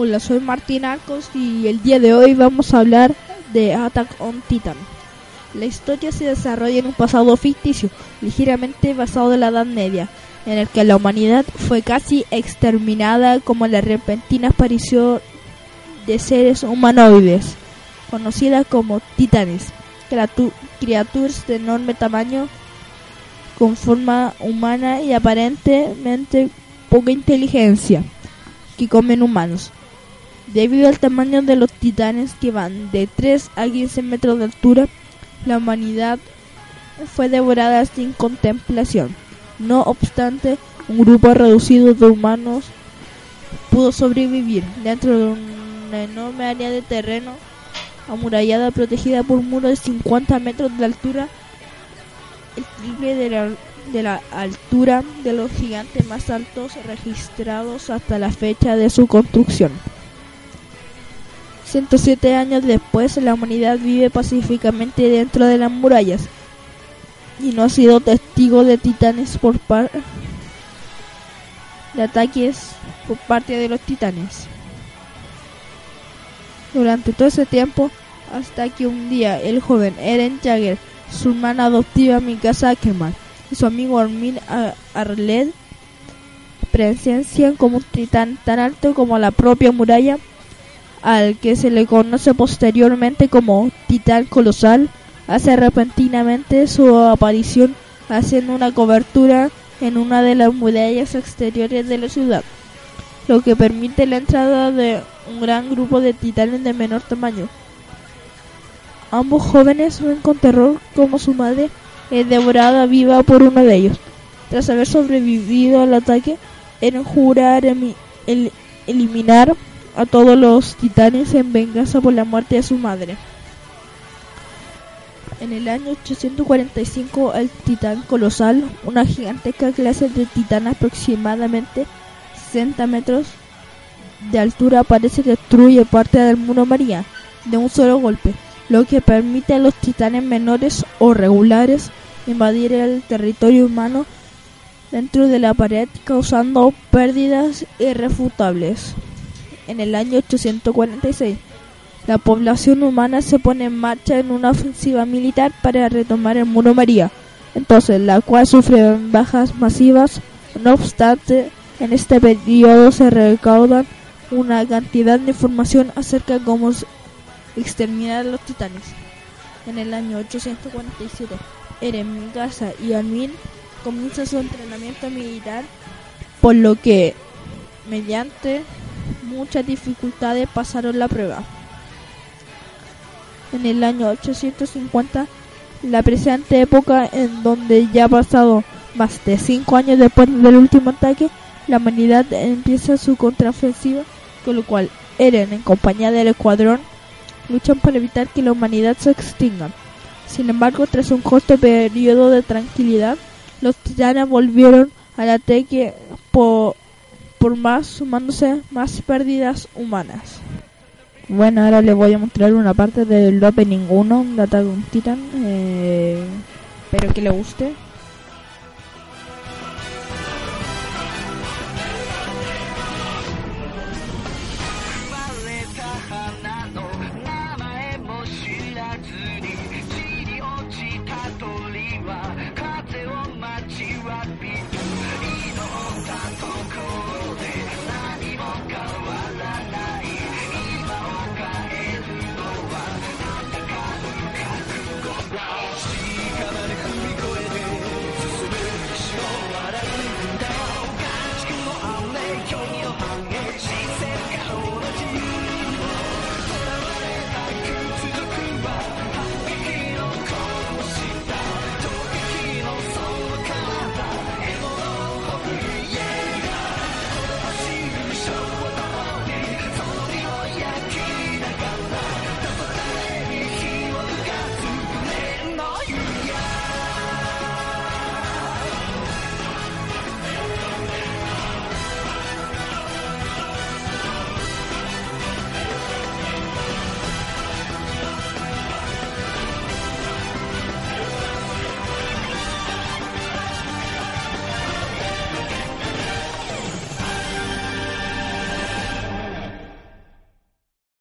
Hola, soy Martín Arcos y el día de hoy vamos a hablar de Attack on Titan. La historia se desarrolla en un pasado ficticio, ligeramente basado en la Edad Media, en el que la humanidad fue casi exterminada como la repentina aparición de seres humanoides, conocidas como titanes, criaturas de enorme tamaño, con forma humana y aparentemente poca inteligencia, que comen humanos. Debido al tamaño de los titanes que van de 3 a 15 metros de altura, la humanidad fue devorada sin contemplación. No obstante, un grupo reducido de humanos pudo sobrevivir dentro de una enorme área de terreno amurallada protegida por un muro de 50 metros de altura, el triple de la, de la altura de los gigantes más altos registrados hasta la fecha de su construcción. 107 años después, la humanidad vive pacíficamente dentro de las murallas y no ha sido testigo de titanes por par de ataques por parte de los titanes. Durante todo ese tiempo, hasta que un día el joven Eren Jagger, su hermana adoptiva Mikasa Ackerman y su amigo Armin Arled presencian como un titán tan alto como la propia muralla al que se le conoce posteriormente como Titán Colosal, hace repentinamente su aparición haciendo una cobertura en una de las murallas exteriores de la ciudad, lo que permite la entrada de un gran grupo de titanes de menor tamaño. Ambos jóvenes ven con terror como su madre es devorada viva por uno de ellos. Tras haber sobrevivido al ataque, en jurar el eliminar a todos los titanes en venganza por la muerte de su madre. En el año 845 el titán colosal, una gigantesca clase de titán aproximadamente 60 metros de altura, aparece y destruye parte del muro María de un solo golpe, lo que permite a los titanes menores o regulares invadir el territorio humano dentro de la pared causando pérdidas irrefutables en el año 846. La población humana se pone en marcha en una ofensiva militar para retomar el Muro María, entonces la cual sufre bajas masivas. No obstante, en este periodo se recaudan una cantidad de información acerca de cómo exterminar a los titanes. En el año 847, Eren, Mikasa y Armin comienzan su entrenamiento militar, por lo que, mediante muchas dificultades pasaron la prueba. En el año 850, la presente época en donde ya ha pasado más de cinco años después del último ataque, la humanidad empieza su contraofensiva, con lo cual Eren, en compañía del escuadrón, luchan para evitar que la humanidad se extinga. Sin embargo, tras un corto periodo de tranquilidad, los titanes volvieron al ataque por por más sumándose más pérdidas humanas. Bueno, ahora les voy a mostrar una parte del opening 1 de Attack on Titan. Eh, espero que le guste.